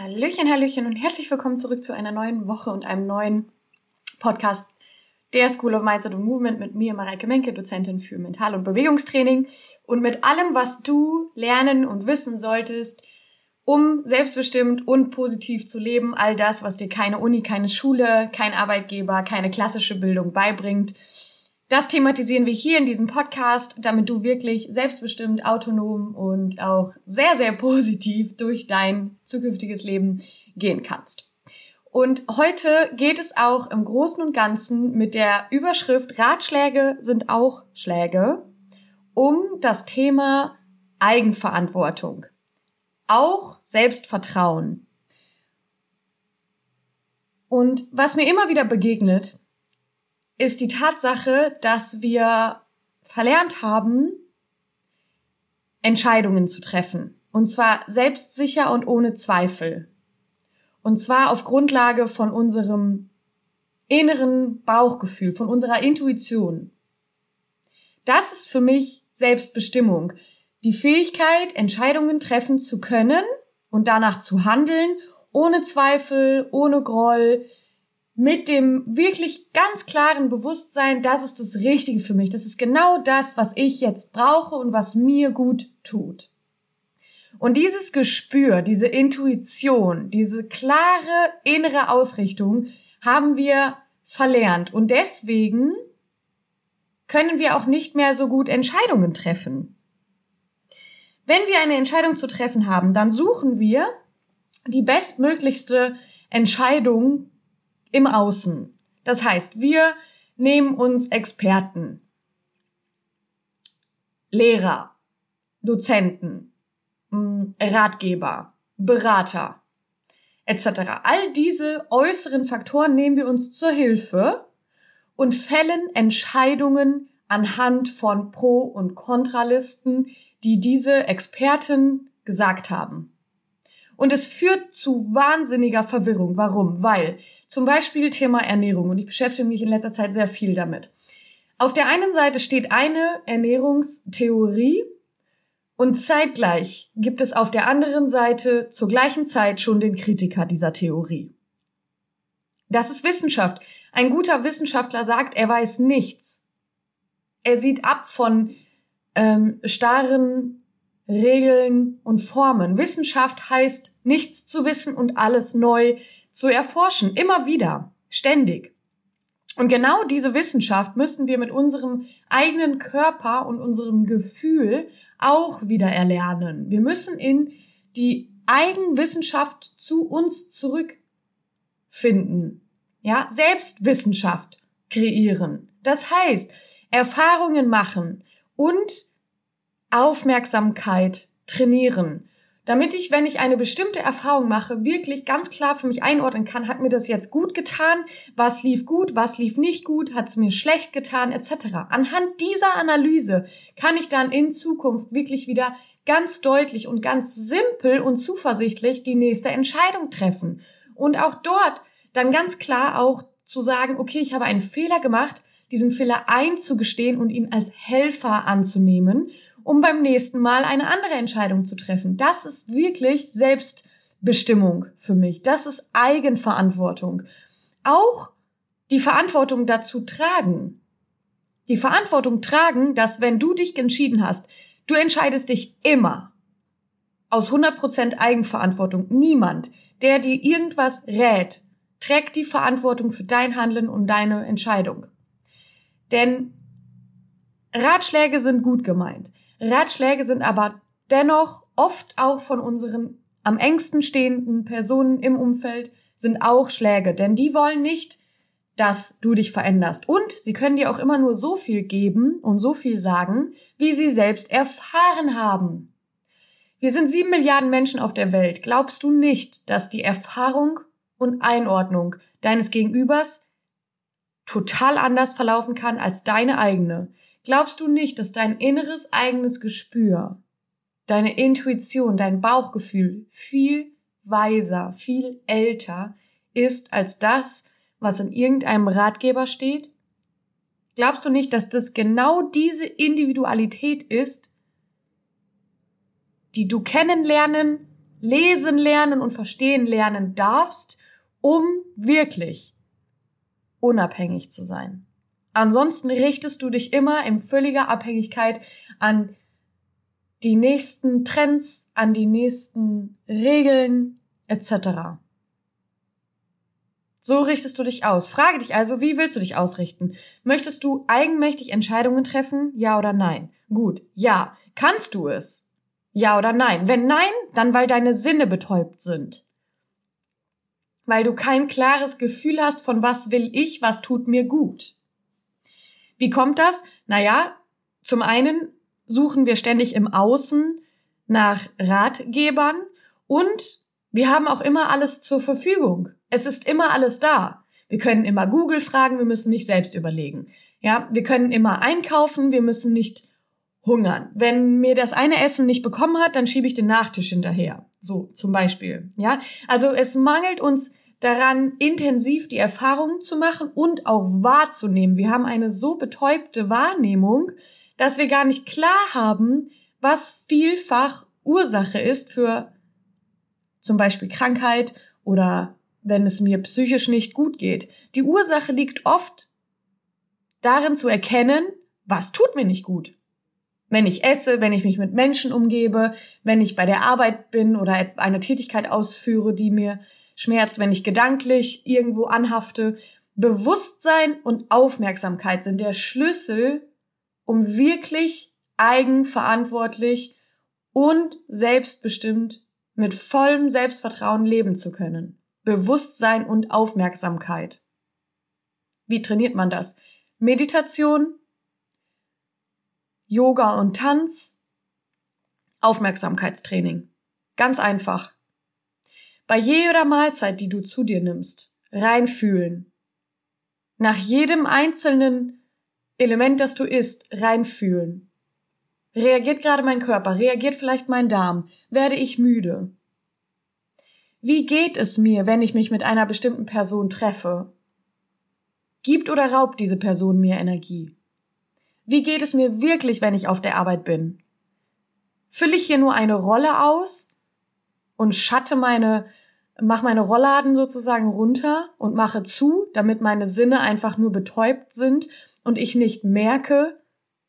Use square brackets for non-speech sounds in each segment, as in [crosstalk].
Hallöchen, Hallöchen und herzlich willkommen zurück zu einer neuen Woche und einem neuen Podcast der School of Mindset and Movement mit mir, Mareike Menke, Dozentin für Mental- und Bewegungstraining und mit allem, was du lernen und wissen solltest, um selbstbestimmt und positiv zu leben. All das, was dir keine Uni, keine Schule, kein Arbeitgeber, keine klassische Bildung beibringt. Das thematisieren wir hier in diesem Podcast, damit du wirklich selbstbestimmt, autonom und auch sehr, sehr positiv durch dein zukünftiges Leben gehen kannst. Und heute geht es auch im Großen und Ganzen mit der Überschrift Ratschläge sind auch Schläge um das Thema Eigenverantwortung. Auch Selbstvertrauen. Und was mir immer wieder begegnet, ist die Tatsache, dass wir verlernt haben, Entscheidungen zu treffen. Und zwar selbstsicher und ohne Zweifel. Und zwar auf Grundlage von unserem inneren Bauchgefühl, von unserer Intuition. Das ist für mich Selbstbestimmung. Die Fähigkeit, Entscheidungen treffen zu können und danach zu handeln, ohne Zweifel, ohne Groll, mit dem wirklich ganz klaren Bewusstsein, das ist das Richtige für mich. Das ist genau das, was ich jetzt brauche und was mir gut tut. Und dieses Gespür, diese Intuition, diese klare innere Ausrichtung haben wir verlernt. Und deswegen können wir auch nicht mehr so gut Entscheidungen treffen. Wenn wir eine Entscheidung zu treffen haben, dann suchen wir die bestmöglichste Entscheidung im Außen. Das heißt, wir nehmen uns Experten, Lehrer, Dozenten, mm, Ratgeber, Berater etc. All diese äußeren Faktoren nehmen wir uns zur Hilfe und fällen Entscheidungen anhand von Pro- und Kontralisten, die diese Experten gesagt haben. Und es führt zu wahnsinniger Verwirrung. Warum? Weil zum Beispiel Thema Ernährung, und ich beschäftige mich in letzter Zeit sehr viel damit. Auf der einen Seite steht eine Ernährungstheorie und zeitgleich gibt es auf der anderen Seite zur gleichen Zeit schon den Kritiker dieser Theorie. Das ist Wissenschaft. Ein guter Wissenschaftler sagt, er weiß nichts. Er sieht ab von ähm, starren Regeln und Formen. Wissenschaft heißt, nichts zu wissen und alles neu zu erforschen. Immer wieder. Ständig. Und genau diese Wissenschaft müssen wir mit unserem eigenen Körper und unserem Gefühl auch wieder erlernen. Wir müssen in die Eigenwissenschaft zu uns zurückfinden. Ja, Selbstwissenschaft kreieren. Das heißt, Erfahrungen machen und Aufmerksamkeit trainieren. Damit ich, wenn ich eine bestimmte Erfahrung mache, wirklich ganz klar für mich einordnen kann, hat mir das jetzt gut getan, was lief gut, was lief nicht gut, hat es mir schlecht getan, etc. Anhand dieser Analyse kann ich dann in Zukunft wirklich wieder ganz deutlich und ganz simpel und zuversichtlich die nächste Entscheidung treffen. Und auch dort dann ganz klar auch zu sagen, okay, ich habe einen Fehler gemacht, diesen Fehler einzugestehen und ihn als Helfer anzunehmen um beim nächsten Mal eine andere Entscheidung zu treffen. Das ist wirklich Selbstbestimmung für mich. Das ist Eigenverantwortung. Auch die Verantwortung dazu tragen. Die Verantwortung tragen, dass wenn du dich entschieden hast, du entscheidest dich immer aus 100% Eigenverantwortung. Niemand, der dir irgendwas rät, trägt die Verantwortung für dein Handeln und deine Entscheidung. Denn Ratschläge sind gut gemeint. Ratschläge sind aber dennoch oft auch von unseren am engsten stehenden Personen im Umfeld sind auch Schläge, denn die wollen nicht, dass du dich veränderst. Und sie können dir auch immer nur so viel geben und so viel sagen, wie sie selbst erfahren haben. Wir sind sieben Milliarden Menschen auf der Welt. Glaubst du nicht, dass die Erfahrung und Einordnung deines Gegenübers total anders verlaufen kann als deine eigene? Glaubst du nicht, dass dein inneres eigenes Gespür, deine Intuition, dein Bauchgefühl viel weiser, viel älter ist als das, was in irgendeinem Ratgeber steht? Glaubst du nicht, dass das genau diese Individualität ist, die du kennenlernen, lesen lernen und verstehen lernen darfst, um wirklich unabhängig zu sein. Ansonsten richtest du dich immer in völliger Abhängigkeit an die nächsten Trends, an die nächsten Regeln etc. So richtest du dich aus. Frage dich also, wie willst du dich ausrichten? Möchtest du eigenmächtig Entscheidungen treffen? Ja oder nein? Gut, ja. Kannst du es? Ja oder nein? Wenn nein, dann weil deine Sinne betäubt sind. Weil du kein klares Gefühl hast von was will ich, was tut mir gut. Wie kommt das? Naja, zum einen suchen wir ständig im Außen nach Ratgebern und wir haben auch immer alles zur Verfügung. Es ist immer alles da. Wir können immer Google fragen, wir müssen nicht selbst überlegen. Ja, wir können immer einkaufen, wir müssen nicht hungern. Wenn mir das eine Essen nicht bekommen hat, dann schiebe ich den Nachtisch hinterher. So, zum Beispiel. Ja, also es mangelt uns daran, intensiv die Erfahrungen zu machen und auch wahrzunehmen. Wir haben eine so betäubte Wahrnehmung, dass wir gar nicht klar haben, was vielfach Ursache ist für zum Beispiel Krankheit oder wenn es mir psychisch nicht gut geht. Die Ursache liegt oft darin zu erkennen, was tut mir nicht gut. Wenn ich esse, wenn ich mich mit Menschen umgebe, wenn ich bei der Arbeit bin oder eine Tätigkeit ausführe, die mir schmerzt, wenn ich gedanklich irgendwo anhafte. Bewusstsein und Aufmerksamkeit sind der Schlüssel, um wirklich eigenverantwortlich und selbstbestimmt mit vollem Selbstvertrauen leben zu können. Bewusstsein und Aufmerksamkeit. Wie trainiert man das? Meditation, Yoga und Tanz, Aufmerksamkeitstraining. Ganz einfach. Bei jeder Mahlzeit, die du zu dir nimmst, reinfühlen. Nach jedem einzelnen Element, das du isst, reinfühlen. Reagiert gerade mein Körper? Reagiert vielleicht mein Darm? Werde ich müde? Wie geht es mir, wenn ich mich mit einer bestimmten Person treffe? Gibt oder raubt diese Person mir Energie? Wie geht es mir wirklich, wenn ich auf der Arbeit bin? Fülle ich hier nur eine Rolle aus und schatte meine, mach meine Rollladen sozusagen runter und mache zu, damit meine Sinne einfach nur betäubt sind und ich nicht merke,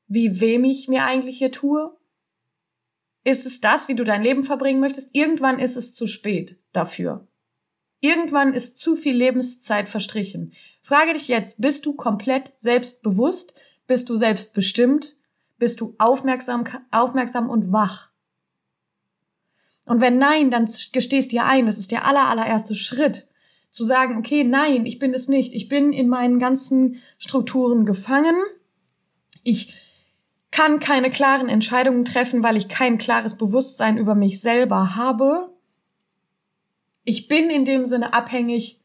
wie wem ich mir eigentlich hier tue? Ist es das, wie du dein Leben verbringen möchtest? Irgendwann ist es zu spät dafür. Irgendwann ist zu viel Lebenszeit verstrichen. Frage dich jetzt, bist du komplett selbstbewusst? Bist du selbstbestimmt? Bist du aufmerksam, aufmerksam und wach? Und wenn nein, dann gestehst dir ein, das ist der aller, allererste Schritt, zu sagen, okay, nein, ich bin es nicht. Ich bin in meinen ganzen Strukturen gefangen. Ich kann keine klaren Entscheidungen treffen, weil ich kein klares Bewusstsein über mich selber habe. Ich bin in dem Sinne abhängig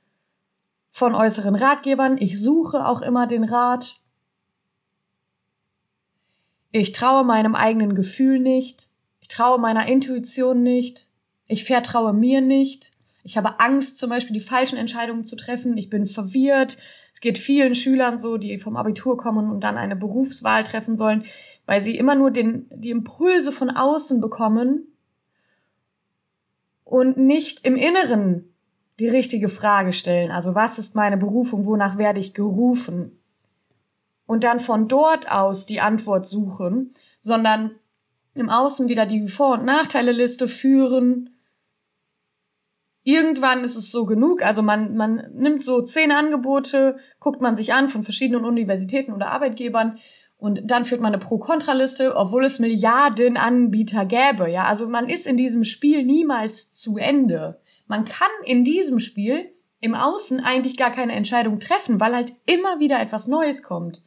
von äußeren Ratgebern. Ich suche auch immer den Rat. Ich traue meinem eigenen Gefühl nicht. Traue meiner Intuition nicht. Ich vertraue mir nicht. Ich habe Angst, zum Beispiel die falschen Entscheidungen zu treffen. Ich bin verwirrt. Es geht vielen Schülern so, die vom Abitur kommen und dann eine Berufswahl treffen sollen weil sie immer nur den, die Impulse von außen bekommen und nicht im Inneren die richtige Frage stellen. Also was ist meine Berufung? Wonach werde ich gerufen? Und dann von dort aus die Antwort suchen, sondern im Außen wieder die Vor- und Nachteile-Liste führen. Irgendwann ist es so genug, also man, man nimmt so zehn Angebote, guckt man sich an von verschiedenen Universitäten oder Arbeitgebern und dann führt man eine Pro-Kontra-Liste, obwohl es Milliarden Anbieter gäbe. Ja, also man ist in diesem Spiel niemals zu Ende. Man kann in diesem Spiel im Außen eigentlich gar keine Entscheidung treffen, weil halt immer wieder etwas Neues kommt.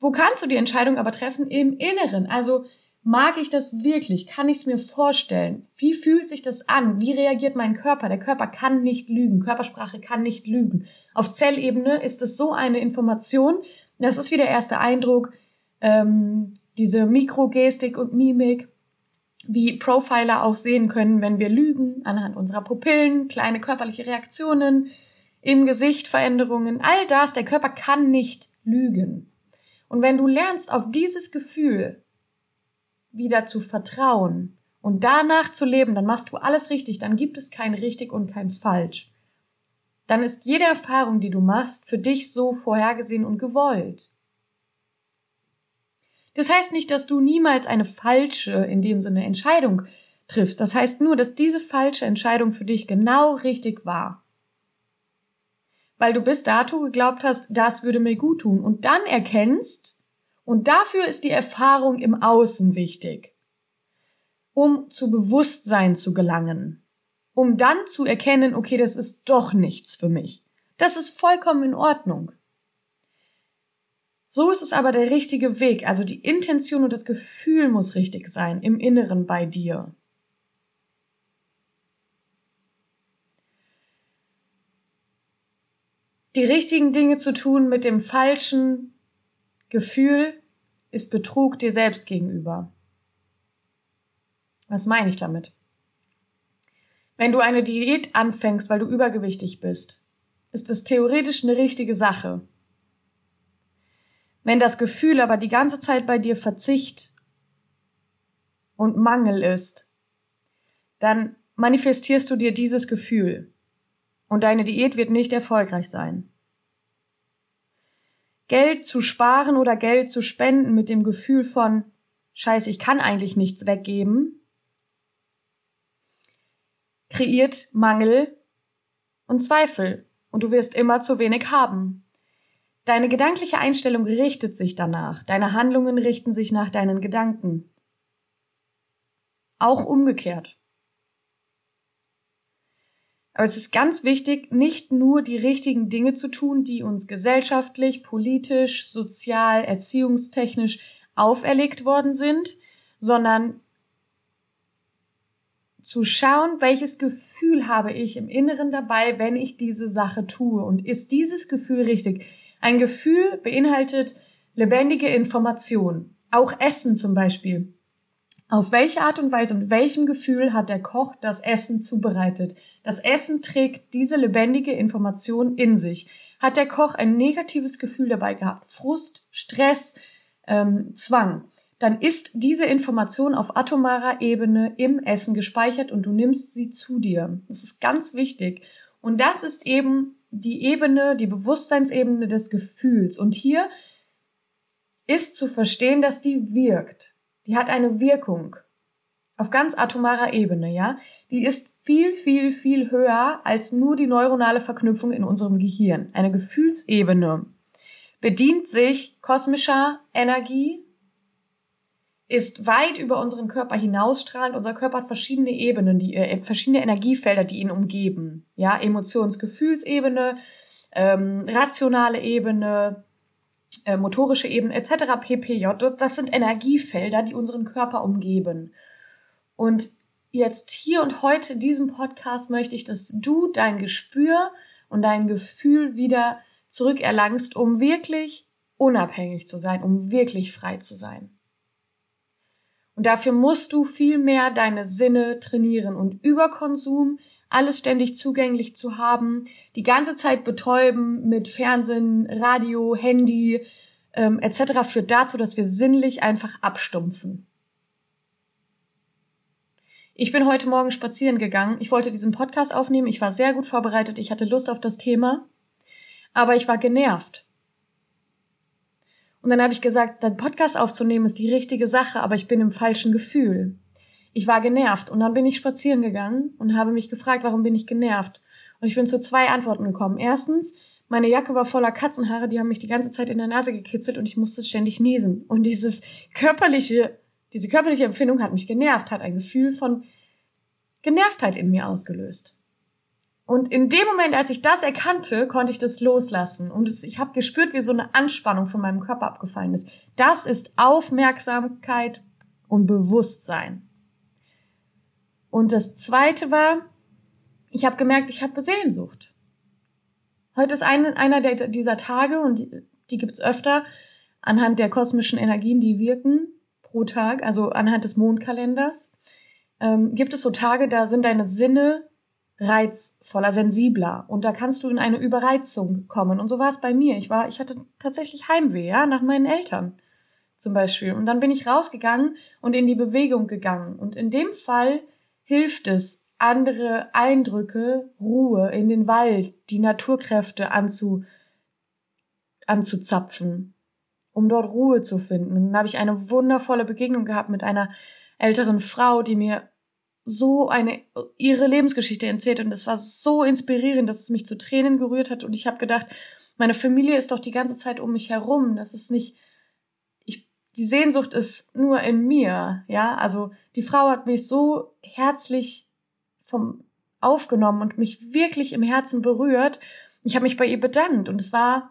Wo kannst du die Entscheidung aber treffen? Im Inneren. Also mag ich das wirklich? Kann ich es mir vorstellen? Wie fühlt sich das an? Wie reagiert mein Körper? Der Körper kann nicht lügen. Körpersprache kann nicht lügen. Auf Zellebene ist es so eine Information, das ist wie der erste Eindruck, ähm, diese Mikrogestik und Mimik, wie Profiler auch sehen können, wenn wir lügen, anhand unserer Pupillen, kleine körperliche Reaktionen, im Gesicht Veränderungen, all das, der Körper kann nicht lügen. Und wenn du lernst, auf dieses Gefühl wieder zu vertrauen und danach zu leben, dann machst du alles richtig, dann gibt es kein richtig und kein falsch. Dann ist jede Erfahrung, die du machst, für dich so vorhergesehen und gewollt. Das heißt nicht, dass du niemals eine falsche, in dem Sinne, Entscheidung triffst. Das heißt nur, dass diese falsche Entscheidung für dich genau richtig war. Weil du bis dato geglaubt hast, das würde mir gut tun und dann erkennst, und dafür ist die Erfahrung im Außen wichtig um zu Bewusstsein zu gelangen, um dann zu erkennen, okay, das ist doch nichts für mich. Das ist vollkommen in Ordnung. So ist es aber der richtige Weg, also die Intention und das Gefühl muss richtig sein im Inneren bei dir. Die richtigen Dinge zu tun mit dem falschen Gefühl ist Betrug dir selbst gegenüber. Was meine ich damit? Wenn du eine Diät anfängst, weil du übergewichtig bist, ist es theoretisch eine richtige Sache. Wenn das Gefühl aber die ganze Zeit bei dir Verzicht und Mangel ist, dann manifestierst du dir dieses Gefühl und deine Diät wird nicht erfolgreich sein. Geld zu sparen oder Geld zu spenden mit dem Gefühl von Scheiße, ich kann eigentlich nichts weggeben, kreiert Mangel und Zweifel und du wirst immer zu wenig haben. Deine gedankliche Einstellung richtet sich danach, deine Handlungen richten sich nach deinen Gedanken. Auch umgekehrt. Aber es ist ganz wichtig, nicht nur die richtigen Dinge zu tun, die uns gesellschaftlich, politisch, sozial, erziehungstechnisch auferlegt worden sind, sondern zu schauen, welches Gefühl habe ich im Inneren dabei, wenn ich diese Sache tue und ist dieses Gefühl richtig? Ein Gefühl beinhaltet lebendige Information, auch Essen zum Beispiel. Auf welche Art und Weise und welchem Gefühl hat der Koch das Essen zubereitet? Das Essen trägt diese lebendige Information in sich. Hat der Koch ein negatives Gefühl dabei gehabt? Frust, Stress, ähm, Zwang? dann ist diese Information auf atomarer Ebene im Essen gespeichert und du nimmst sie zu dir. Das ist ganz wichtig. Und das ist eben die Ebene, die Bewusstseinsebene des Gefühls. Und hier ist zu verstehen, dass die wirkt. Die hat eine Wirkung. Auf ganz atomarer Ebene, ja. Die ist viel, viel, viel höher als nur die neuronale Verknüpfung in unserem Gehirn. Eine Gefühlsebene bedient sich kosmischer Energie, ist weit über unseren Körper hinausstrahlend. Unser Körper hat verschiedene Ebenen, die äh, verschiedene Energiefelder, die ihn umgeben. Ja, Emotions-Gefühlsebene, ähm, rationale Ebene, äh, motorische Ebene etc. ppj. Das sind Energiefelder, die unseren Körper umgeben. Und jetzt hier und heute in diesem Podcast möchte ich, dass du dein Gespür und dein Gefühl wieder zurückerlangst, um wirklich unabhängig zu sein, um wirklich frei zu sein. Und dafür musst du viel mehr deine Sinne trainieren und Überkonsum, alles ständig zugänglich zu haben, die ganze Zeit betäuben mit Fernsehen, Radio, Handy ähm, etc. führt dazu, dass wir sinnlich einfach abstumpfen. Ich bin heute Morgen spazieren gegangen. Ich wollte diesen Podcast aufnehmen. Ich war sehr gut vorbereitet. Ich hatte Lust auf das Thema. Aber ich war genervt. Und dann habe ich gesagt, den Podcast aufzunehmen ist die richtige Sache, aber ich bin im falschen Gefühl. Ich war genervt und dann bin ich spazieren gegangen und habe mich gefragt, warum bin ich genervt? Und ich bin zu zwei Antworten gekommen. Erstens, meine Jacke war voller Katzenhaare, die haben mich die ganze Zeit in der Nase gekitzelt und ich musste ständig niesen. Und dieses körperliche, diese körperliche Empfindung hat mich genervt, hat ein Gefühl von Genervtheit in mir ausgelöst. Und in dem Moment, als ich das erkannte, konnte ich das loslassen. Und ich habe gespürt, wie so eine Anspannung von meinem Körper abgefallen ist. Das ist Aufmerksamkeit und Bewusstsein. Und das Zweite war, ich habe gemerkt, ich habe Sehnsucht. Heute ist ein, einer der, dieser Tage, und die, die gibt's öfter, anhand der kosmischen Energien, die wirken pro Tag, also anhand des Mondkalenders, ähm, gibt es so Tage, da sind deine Sinne reizvoller, sensibler und da kannst du in eine Überreizung kommen. Und so war es bei mir. Ich war, ich hatte tatsächlich Heimweh, ja, nach meinen Eltern. zum Beispiel. Und dann bin ich rausgegangen und in die Bewegung gegangen. Und in dem Fall hilft es, andere Eindrücke, Ruhe in den Wald, die Naturkräfte anzu, anzuzapfen, um dort Ruhe zu finden. Und dann habe ich eine wundervolle Begegnung gehabt mit einer älteren Frau, die mir so eine ihre Lebensgeschichte erzählt und es war so inspirierend, dass es mich zu Tränen gerührt hat und ich habe gedacht, meine Familie ist doch die ganze Zeit um mich herum, das ist nicht ich die Sehnsucht ist nur in mir, ja? Also die Frau hat mich so herzlich vom aufgenommen und mich wirklich im Herzen berührt. Ich habe mich bei ihr bedankt und es war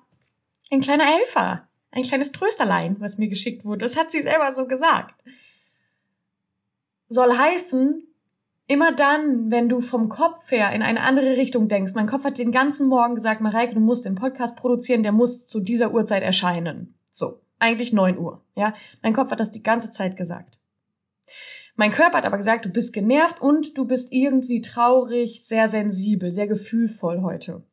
ein kleiner Helfer, ein kleines Trösterlein, was mir geschickt wurde. Das hat sie selber so gesagt. Soll heißen, immer dann, wenn du vom Kopf her in eine andere Richtung denkst, mein Kopf hat den ganzen Morgen gesagt, Mareike, du musst den Podcast produzieren, der muss zu dieser Uhrzeit erscheinen. So, eigentlich neun Uhr, ja. Mein Kopf hat das die ganze Zeit gesagt. Mein Körper hat aber gesagt, du bist genervt und du bist irgendwie traurig, sehr sensibel, sehr gefühlvoll heute.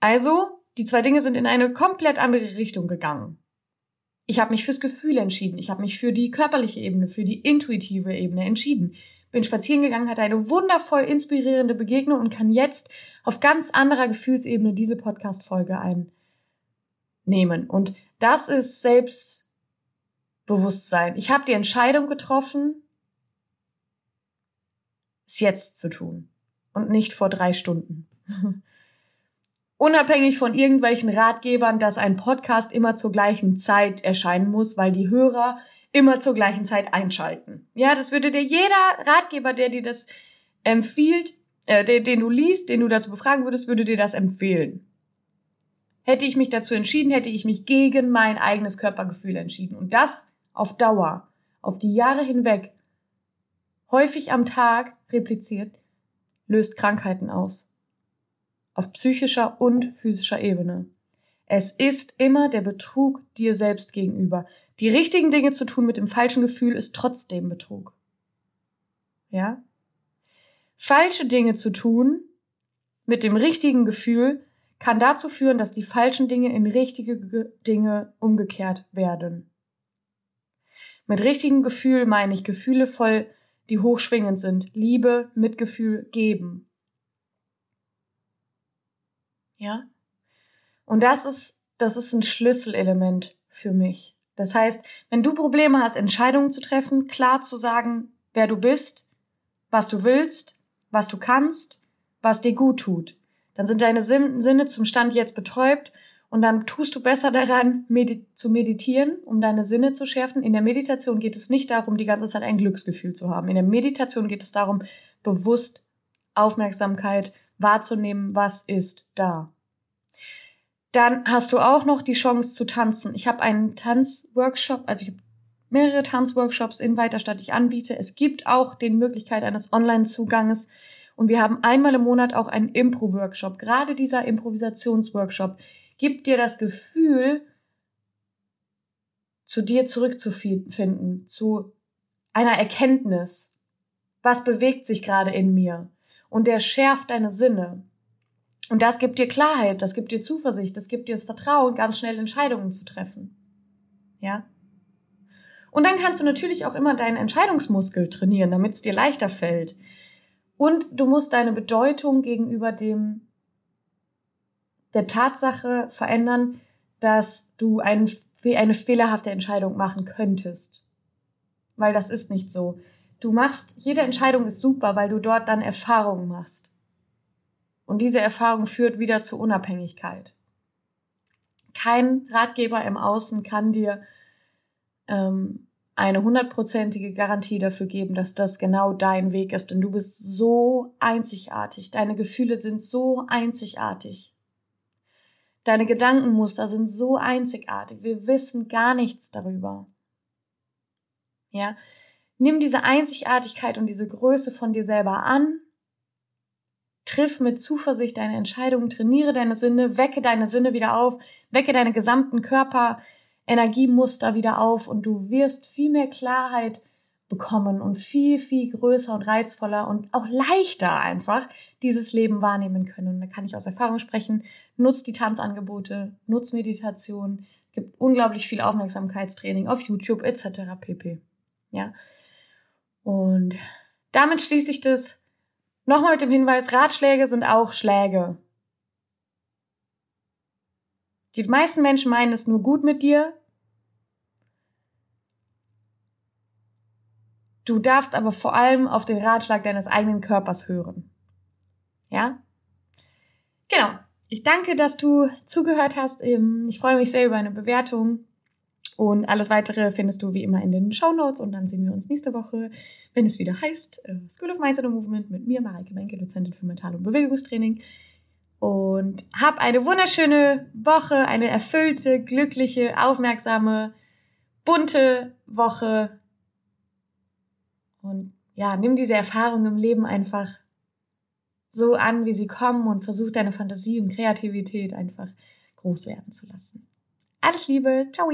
Also, die zwei Dinge sind in eine komplett andere Richtung gegangen. Ich habe mich fürs Gefühl entschieden, ich habe mich für die körperliche Ebene, für die intuitive Ebene entschieden bin spazieren gegangen, hatte eine wundervoll inspirierende Begegnung und kann jetzt auf ganz anderer Gefühlsebene diese Podcast-Folge einnehmen. Und das ist Selbstbewusstsein. Ich habe die Entscheidung getroffen, es jetzt zu tun und nicht vor drei Stunden. [laughs] Unabhängig von irgendwelchen Ratgebern, dass ein Podcast immer zur gleichen Zeit erscheinen muss, weil die Hörer immer zur gleichen Zeit einschalten. Ja, das würde dir jeder Ratgeber, der dir das empfiehlt, äh, den, den du liest, den du dazu befragen würdest, würde dir das empfehlen. Hätte ich mich dazu entschieden, hätte ich mich gegen mein eigenes Körpergefühl entschieden. Und das auf Dauer, auf die Jahre hinweg, häufig am Tag repliziert, löst Krankheiten aus. Auf psychischer und physischer Ebene. Es ist immer der Betrug dir selbst gegenüber. Die richtigen Dinge zu tun mit dem falschen Gefühl ist trotzdem Betrug. Ja? Falsche Dinge zu tun mit dem richtigen Gefühl kann dazu führen, dass die falschen Dinge in richtige Dinge umgekehrt werden. Mit richtigem Gefühl meine ich Gefühle voll, die hochschwingend sind. Liebe, Mitgefühl, geben. Ja? Und das ist, das ist ein Schlüsselelement für mich. Das heißt, wenn du Probleme hast, Entscheidungen zu treffen, klar zu sagen, wer du bist, was du willst, was du kannst, was dir gut tut, dann sind deine Sinne zum Stand jetzt betäubt und dann tust du besser daran, medi zu meditieren, um deine Sinne zu schärfen. In der Meditation geht es nicht darum, die ganze Zeit ein Glücksgefühl zu haben. In der Meditation geht es darum, bewusst Aufmerksamkeit wahrzunehmen, was ist da. Dann hast du auch noch die Chance zu tanzen. Ich habe einen Tanzworkshop, also ich habe mehrere Tanzworkshops in Weiterstadt, die ich anbiete. Es gibt auch die Möglichkeit eines Online-Zuganges. Und wir haben einmal im Monat auch einen Impro-Workshop. Gerade dieser Improvisationsworkshop gibt dir das Gefühl, zu dir zurückzufinden, zu einer Erkenntnis. Was bewegt sich gerade in mir? Und der schärft deine Sinne. Und das gibt dir Klarheit, das gibt dir Zuversicht, das gibt dir das Vertrauen, ganz schnell Entscheidungen zu treffen. Ja? Und dann kannst du natürlich auch immer deinen Entscheidungsmuskel trainieren, damit es dir leichter fällt. Und du musst deine Bedeutung gegenüber dem, der Tatsache verändern, dass du ein, eine fehlerhafte Entscheidung machen könntest. Weil das ist nicht so. Du machst, jede Entscheidung ist super, weil du dort dann Erfahrungen machst. Und diese Erfahrung führt wieder zur Unabhängigkeit. Kein Ratgeber im Außen kann dir ähm, eine hundertprozentige Garantie dafür geben, dass das genau dein Weg ist. Denn du bist so einzigartig. Deine Gefühle sind so einzigartig. Deine Gedankenmuster sind so einzigartig. Wir wissen gar nichts darüber. Ja? Nimm diese Einzigartigkeit und diese Größe von dir selber an Triff mit Zuversicht deine Entscheidungen, trainiere deine Sinne, wecke deine Sinne wieder auf, wecke deine gesamten Körper, Energiemuster wieder auf und du wirst viel mehr Klarheit bekommen und viel, viel größer und reizvoller und auch leichter einfach dieses Leben wahrnehmen können. Und da kann ich aus Erfahrung sprechen. Nutz die Tanzangebote, nutz Meditation, Gibt unglaublich viel Aufmerksamkeitstraining auf YouTube etc. pp. Ja. Und damit schließe ich das nochmal mit dem Hinweis, Ratschläge sind auch Schläge. Die meisten Menschen meinen es nur gut mit dir. Du darfst aber vor allem auf den Ratschlag deines eigenen Körpers hören. Ja? Genau. Ich danke, dass du zugehört hast. Ähm, ich freue mich sehr über eine Bewertung. Und alles weitere findest du wie immer in den Show Notes und dann sehen wir uns nächste Woche, wenn es wieder heißt äh, School of Mindset and Movement mit mir, Mareike Menke, Dozentin für Mental- und Bewegungstraining. Und hab eine wunderschöne Woche, eine erfüllte, glückliche, aufmerksame, bunte Woche. Und ja, nimm diese Erfahrung im Leben einfach so an, wie sie kommen und versuch deine Fantasie und Kreativität einfach groß werden zu lassen. Alles Liebe, ciao!